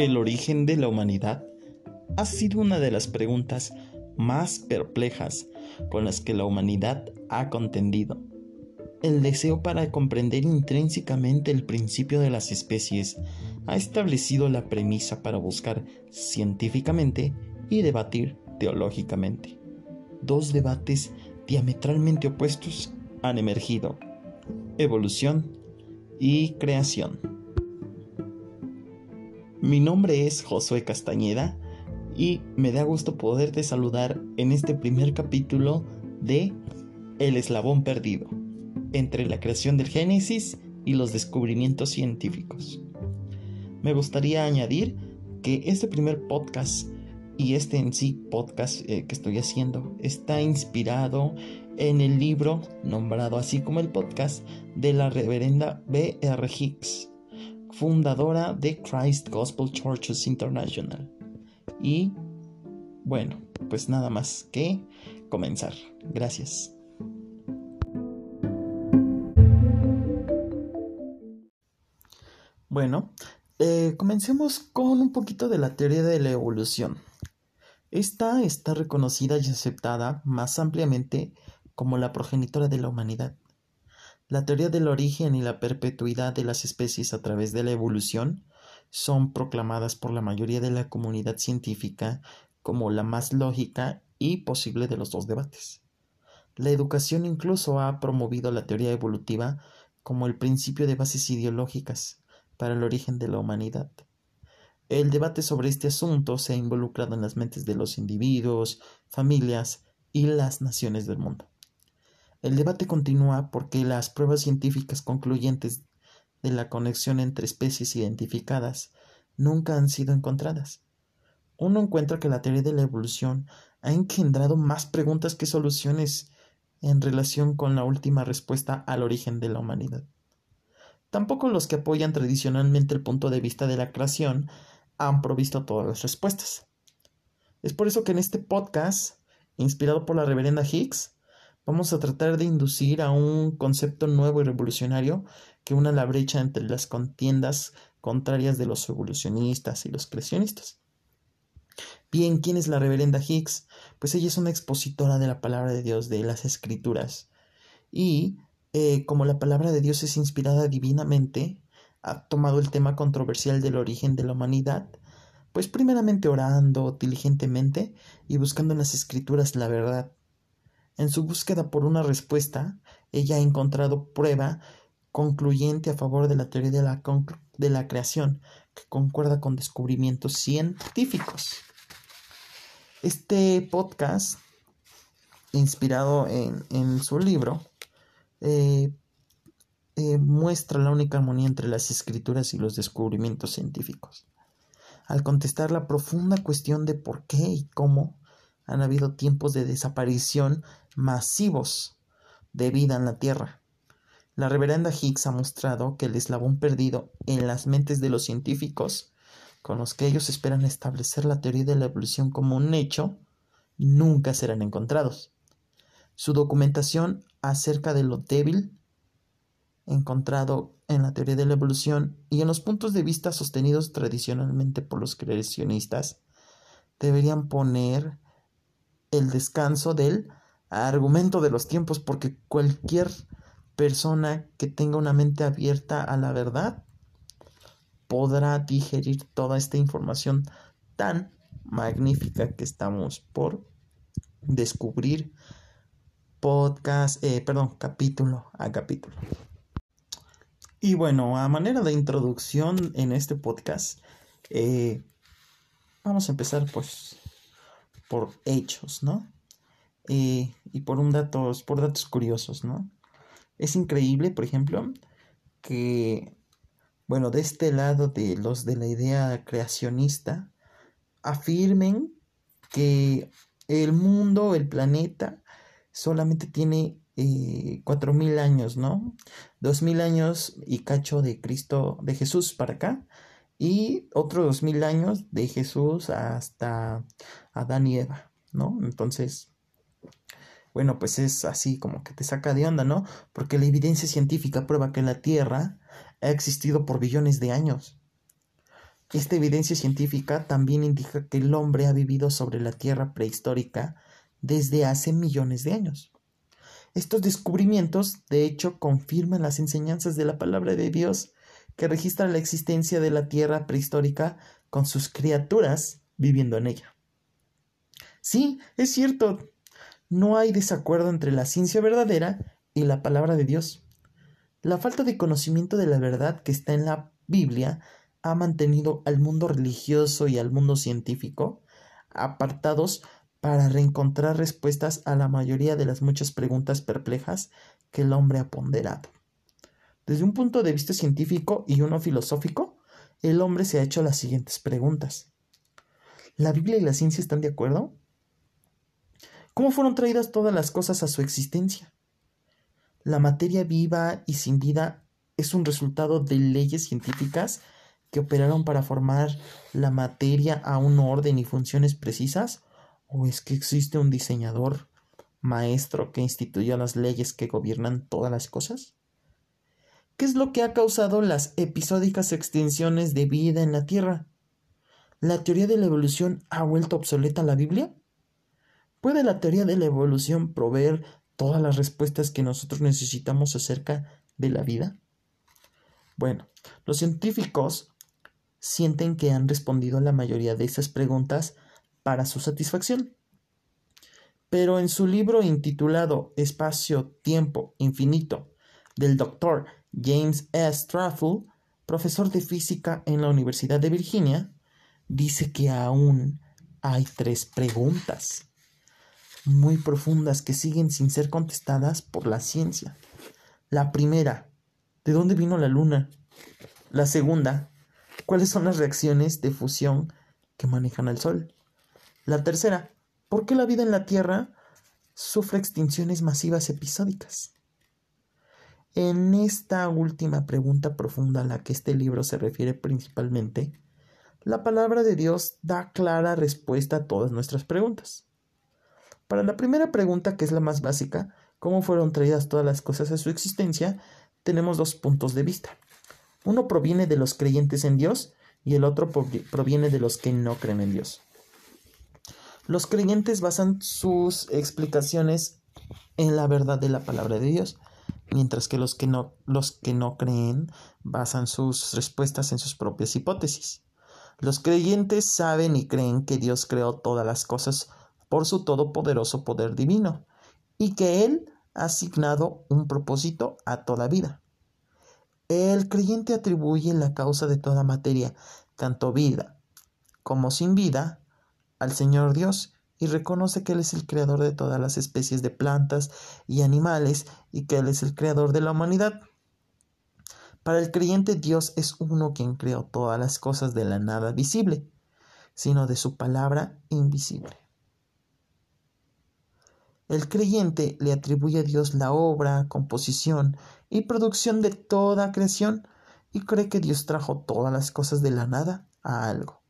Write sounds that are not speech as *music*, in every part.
¿El origen de la humanidad? Ha sido una de las preguntas más perplejas con las que la humanidad ha contendido. El deseo para comprender intrínsecamente el principio de las especies ha establecido la premisa para buscar científicamente y debatir teológicamente. Dos debates diametralmente opuestos han emergido. Evolución y creación. Mi nombre es Josué Castañeda y me da gusto poderte saludar en este primer capítulo de El eslabón perdido, entre la creación del Génesis y los descubrimientos científicos. Me gustaría añadir que este primer podcast y este en sí podcast eh, que estoy haciendo está inspirado en el libro nombrado así como el podcast de la reverenda B.R. Hicks fundadora de Christ Gospel Churches International. Y bueno, pues nada más que comenzar. Gracias. Bueno, eh, comencemos con un poquito de la teoría de la evolución. Esta está reconocida y aceptada más ampliamente como la progenitora de la humanidad. La teoría del origen y la perpetuidad de las especies a través de la evolución son proclamadas por la mayoría de la comunidad científica como la más lógica y posible de los dos debates. La educación incluso ha promovido la teoría evolutiva como el principio de bases ideológicas para el origen de la humanidad. El debate sobre este asunto se ha involucrado en las mentes de los individuos, familias y las naciones del mundo. El debate continúa porque las pruebas científicas concluyentes de la conexión entre especies identificadas nunca han sido encontradas. Uno encuentra que la teoría de la evolución ha engendrado más preguntas que soluciones en relación con la última respuesta al origen de la humanidad. Tampoco los que apoyan tradicionalmente el punto de vista de la creación han provisto todas las respuestas. Es por eso que en este podcast, inspirado por la reverenda Higgs, Vamos a tratar de inducir a un concepto nuevo y revolucionario que una la brecha entre las contiendas contrarias de los evolucionistas y los creacionistas. Bien, ¿quién es la reverenda Higgs? Pues ella es una expositora de la palabra de Dios, de las escrituras. Y eh, como la palabra de Dios es inspirada divinamente, ha tomado el tema controversial del origen de la humanidad, pues primeramente orando diligentemente y buscando en las escrituras la verdad en su búsqueda por una respuesta, ella ha encontrado prueba concluyente a favor de la teoría de la, de la creación, que concuerda con descubrimientos científicos. Este podcast, inspirado en, su libro, eh, eh, muestra la única armonía entre las escrituras y los descubrimientos científicos. Al contestar la profunda cuestión de por qué y cómo han habido tiempos de desaparición masivos de vida en la Tierra. La reverenda Higgs ha mostrado que el eslabón perdido en las mentes de los científicos, con los que ellos esperan establecer la teoría de la evolución como un hecho, nunca serán encontrados. Su documentación acerca de lo débil encontrado en la teoría de la evolución y en los puntos de vista sostenidos tradicionalmente por los creacionistas deberían poner el descanso del argumento de los tiempos, porque cualquier persona que tenga una mente abierta a la verdad podrá digerir toda esta información tan magnífica que estamos por descubrir podcast, eh, perdón, capítulo a capítulo. Y bueno, a manera de introducción en este podcast, eh, vamos a empezar pues por hechos, ¿no? Eh, y por un datos, por datos curiosos, ¿no? Es increíble, por ejemplo, que, bueno, de este lado de los de la idea creacionista, afirmen que el mundo, el planeta, solamente tiene eh, cuatro mil años, ¿no? Dos mil años y cacho de Cristo, de Jesús para acá, y otros dos mil años de Jesús hasta Adán y Eva, ¿no? Entonces, bueno, pues es así como que te saca de onda, ¿no? Porque la evidencia científica prueba que la Tierra ha existido por billones de años. Esta evidencia científica también indica que el hombre ha vivido sobre la Tierra prehistórica desde hace millones de años. Estos descubrimientos, de hecho, confirman las enseñanzas de la palabra de Dios que registra la existencia de la Tierra prehistórica con sus criaturas viviendo en ella. Sí, es cierto, no hay desacuerdo entre la ciencia verdadera y la palabra de Dios. La falta de conocimiento de la verdad que está en la Biblia ha mantenido al mundo religioso y al mundo científico apartados para reencontrar respuestas a la mayoría de las muchas preguntas perplejas que el hombre ha ponderado. Desde un punto de vista científico y uno filosófico, el hombre se ha hecho las siguientes preguntas. ¿La Biblia y la ciencia están de acuerdo? ¿Cómo fueron traídas todas las cosas a su existencia? La materia viva y sin vida es un resultado de leyes científicas que operaron para formar la materia a un orden y funciones precisas? ¿O es que existe un diseñador maestro que instituyó las leyes que gobiernan todas las cosas? ¿Qué es lo que ha causado las episódicas extinciones de vida en la Tierra? ¿La teoría de la evolución ha vuelto obsoleta la Biblia? ¿Puede la teoría de la evolución proveer todas las respuestas que nosotros necesitamos acerca de la vida? Bueno, los científicos sienten que han respondido la mayoría de esas preguntas para su satisfacción. Pero en su libro intitulado Espacio, Tiempo, Infinito, del doctor James S. Traffel, profesor de física en la Universidad de Virginia, dice que aún hay tres preguntas muy profundas que siguen sin ser contestadas por la ciencia. La primera, ¿de dónde vino la luna? La segunda, ¿cuáles son las reacciones de fusión que manejan al Sol? La tercera, ¿por qué la vida en la Tierra sufre extinciones masivas episódicas? En esta última pregunta profunda a la que este libro se refiere principalmente, la palabra de Dios da clara respuesta a todas nuestras preguntas. Para la primera pregunta, que es la más básica, ¿cómo fueron traídas todas las cosas a su existencia? Tenemos dos puntos de vista. Uno proviene de los creyentes en Dios y el otro proviene de los que no creen en Dios. Los creyentes basan sus explicaciones en la verdad de la palabra de Dios, mientras que los que no, los que no creen basan sus respuestas en sus propias hipótesis. Los creyentes saben y creen que Dios creó todas las cosas por su todopoderoso poder divino, y que Él ha asignado un propósito a toda vida. El creyente atribuye la causa de toda materia, tanto vida como sin vida, al Señor Dios y reconoce que Él es el creador de todas las especies de plantas y animales y que Él es el creador de la humanidad. Para el creyente Dios es uno quien creó todas las cosas de la nada visible, sino de su palabra invisible. El creyente le atribuye a Dios la obra, composición y producción de toda creación y cree que Dios trajo todas las cosas de la nada a algo.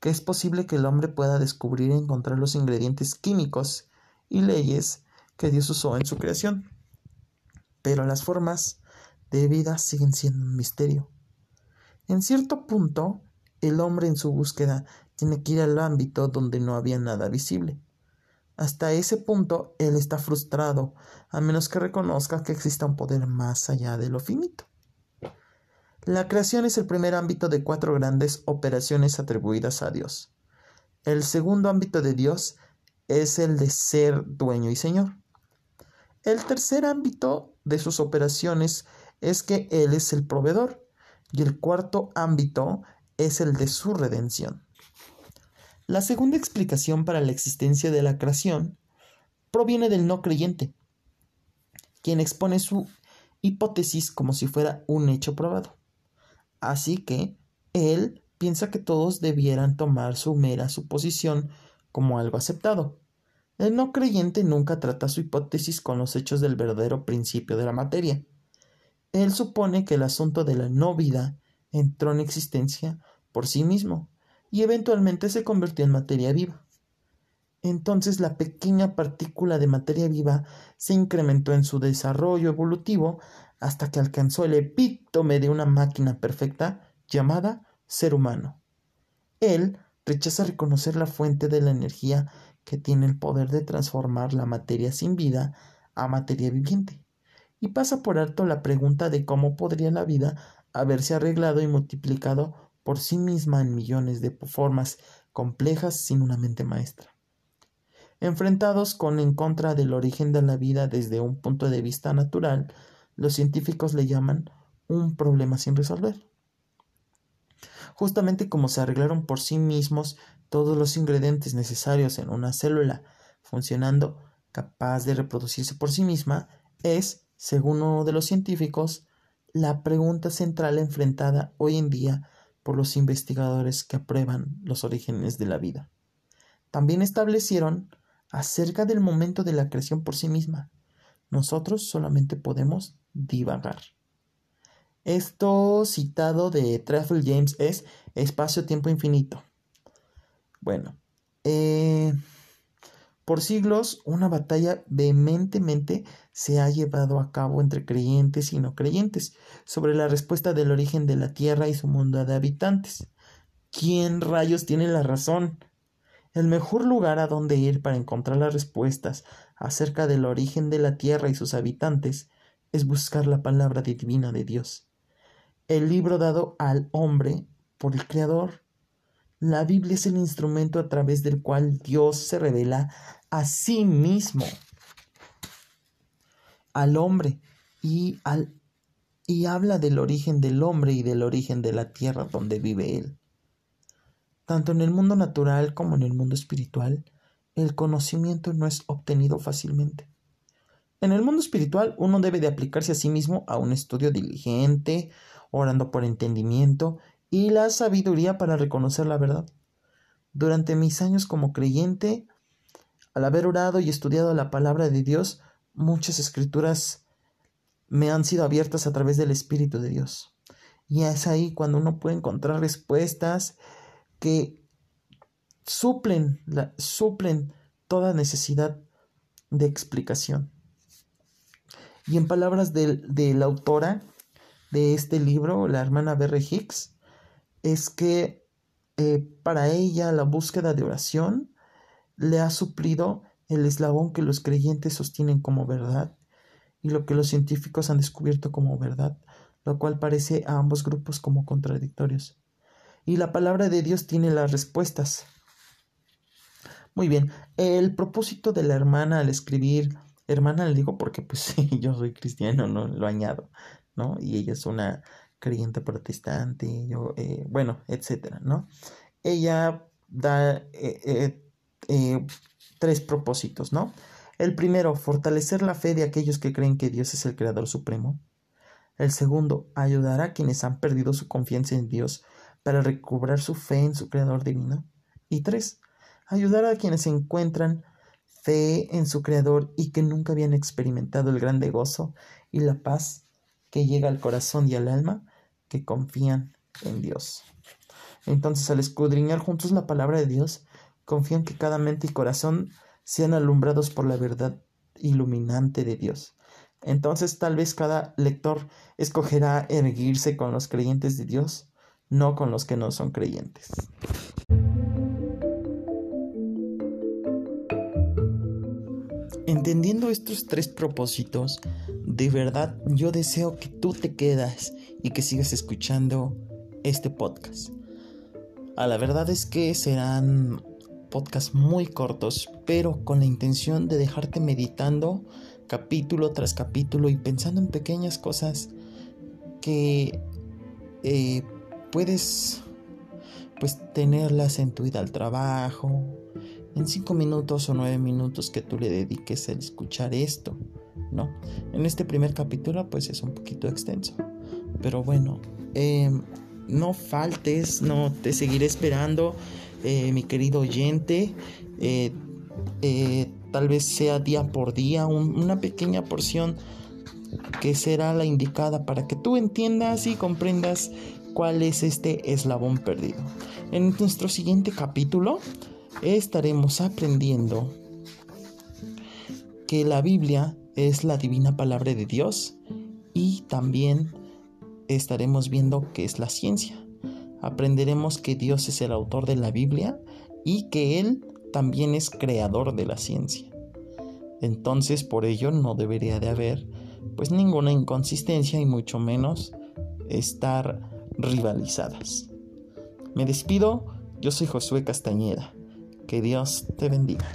Que es posible que el hombre pueda descubrir y encontrar los ingredientes químicos y leyes que Dios usó en su creación. Pero las formas de vida siguen siendo un misterio. En cierto punto, el hombre en su búsqueda tiene que ir al ámbito donde no había nada visible hasta ese punto, él está frustrado, a menos que reconozca que exista un poder más allá de lo finito. La creación es el primer ámbito de cuatro grandes operaciones atribuidas a Dios. El segundo ámbito de Dios es el de ser dueño y señor. El tercer ámbito de sus operaciones es que Él es el proveedor. Y el cuarto ámbito es el de su redención. La segunda explicación para la existencia de la creación proviene del no creyente, quien expone su hipótesis como si fuera un hecho probado. Así que él piensa que todos debieran tomar su mera suposición como algo aceptado. El no creyente nunca trata su hipótesis con los hechos del verdadero principio de la materia. Él supone que el asunto de la no vida entró en existencia por sí mismo, y eventualmente se convirtió en materia viva. Entonces la pequeña partícula de materia viva se incrementó en su desarrollo evolutivo hasta que alcanzó el epítome de una máquina perfecta llamada ser humano. Él rechaza reconocer la fuente de la energía que tiene el poder de transformar la materia sin vida a materia viviente, y pasa por alto la pregunta de cómo podría la vida haberse arreglado y multiplicado por sí misma en millones de formas complejas sin una mente maestra. Enfrentados con en contra del origen de la vida desde un punto de vista natural, los científicos le llaman un problema sin resolver. Justamente como se arreglaron por sí mismos todos los ingredientes necesarios en una célula funcionando capaz de reproducirse por sí misma, es, según uno de los científicos, la pregunta central enfrentada hoy en día por los investigadores que aprueban los orígenes de la vida. También establecieron acerca del momento de la creación por sí misma. Nosotros solamente podemos divagar. Esto citado de Treffel James es espacio-tiempo infinito. Bueno, eh, por siglos una batalla vehementemente se ha llevado a cabo entre creyentes y no creyentes sobre la respuesta del origen de la Tierra y su mundo de habitantes. ¿Quién rayos tiene la razón? El mejor lugar a donde ir para encontrar las respuestas acerca del origen de la Tierra y sus habitantes es buscar la palabra divina de Dios, el libro dado al hombre por el Creador. La Biblia es el instrumento a través del cual Dios se revela a sí mismo al hombre y, al, y habla del origen del hombre y del origen de la tierra donde vive él. Tanto en el mundo natural como en el mundo espiritual, el conocimiento no es obtenido fácilmente. En el mundo espiritual uno debe de aplicarse a sí mismo a un estudio diligente, orando por entendimiento y la sabiduría para reconocer la verdad. Durante mis años como creyente, al haber orado y estudiado la palabra de Dios, muchas escrituras me han sido abiertas a través del Espíritu de Dios. Y es ahí cuando uno puede encontrar respuestas que suplen, la, suplen toda necesidad de explicación. Y en palabras de, la autora de este libro, la hermana Berry Hicks, es que eh, para ella la búsqueda de oración le ha suplido el eslabón que los creyentes sostienen como verdad y lo que los científicos han descubierto como verdad, lo cual parece a ambos grupos como contradictorios. Y la palabra de Dios tiene las respuestas. Muy bien, el propósito de la hermana al escribir hermana le digo porque pues *laughs* yo soy cristiano, no lo añado, ¿no? Y ella es una creyente protestante, yo, eh, bueno, etcétera, ¿no? Ella da eh, eh, tres propósitos, ¿no? El primero, fortalecer la fe de aquellos que creen que Dios es el Creador Supremo. El segundo, ayudar a quienes han perdido su confianza en Dios para recobrar su fe en su Creador divino. Y tres, ayudar a quienes encuentran fe en su Creador y que nunca habían experimentado el grande gozo y la paz que llega al corazón y al alma que confían en Dios. Entonces, al escudriñar juntos la palabra de Dios, confían que cada mente y corazón sean alumbrados por la verdad iluminante de Dios. Entonces, tal vez cada lector escogerá erguirse con los creyentes de Dios, no con los que no son creyentes. Entendiendo estos tres propósitos, de verdad yo deseo que tú te quedas y que sigas escuchando este podcast. A la verdad es que serán podcasts muy cortos, pero con la intención de dejarte meditando capítulo tras capítulo y pensando en pequeñas cosas que eh, puedes pues tenerlas en tu ida al trabajo, en cinco minutos o nueve minutos que tú le dediques a escuchar esto, ¿no? En este primer capítulo pues es un poquito extenso, pero bueno, em, no faltes, no te seguiré esperando, eh, mi querido oyente, eh, eh, tal vez sea día por día, una pequeña porción que será la indicada para que tú entiendas y comprendas cuál es este eslabón perdido. En nuestro siguiente capítulo estaremos aprendiendo que la Biblia es la divina palabra de Dios y también estaremos viendo qué es la ciencia. Aprenderemos que Dios es el autor de la Biblia y que Él también es creador de la ciencia. Entonces por ello no debería de haber pues ninguna inconsistencia y mucho menos estar rivalizadas. Me despido, yo soy Josué Castañeda. Que Dios te bendiga.